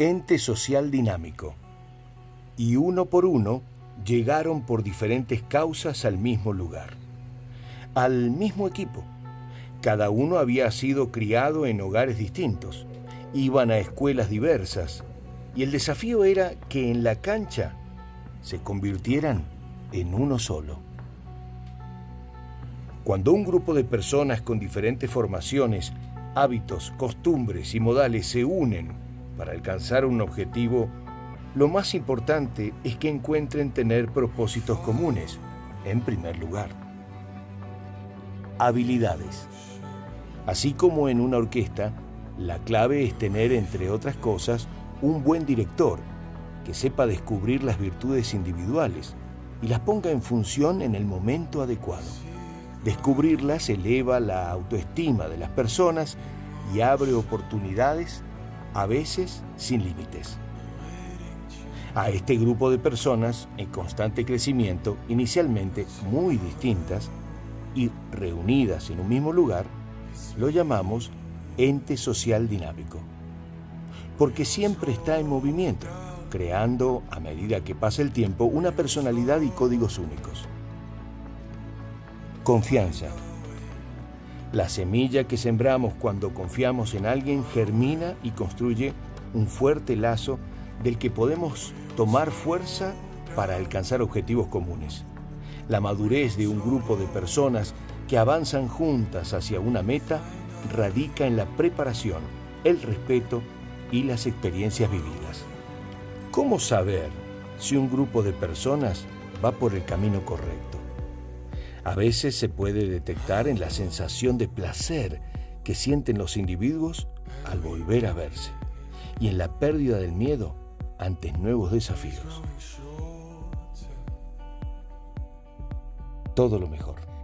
ente social dinámico, y uno por uno llegaron por diferentes causas al mismo lugar, al mismo equipo. Cada uno había sido criado en hogares distintos, iban a escuelas diversas, y el desafío era que en la cancha se convirtieran en uno solo. Cuando un grupo de personas con diferentes formaciones, hábitos, costumbres y modales se unen para alcanzar un objetivo, lo más importante es que encuentren tener propósitos comunes, en primer lugar. Habilidades. Así como en una orquesta, la clave es tener, entre otras cosas, un buen director que sepa descubrir las virtudes individuales y las ponga en función en el momento adecuado. Descubrirlas eleva la autoestima de las personas y abre oportunidades a veces sin límites. A este grupo de personas en constante crecimiento, inicialmente muy distintas y reunidas en un mismo lugar, lo llamamos ente social dinámico, porque siempre está en movimiento, creando, a medida que pasa el tiempo, una personalidad y códigos únicos. Confianza la semilla que sembramos cuando confiamos en alguien germina y construye un fuerte lazo del que podemos tomar fuerza para alcanzar objetivos comunes. La madurez de un grupo de personas que avanzan juntas hacia una meta radica en la preparación, el respeto y las experiencias vividas. ¿Cómo saber si un grupo de personas va por el camino correcto? A veces se puede detectar en la sensación de placer que sienten los individuos al volver a verse y en la pérdida del miedo ante nuevos desafíos. Todo lo mejor.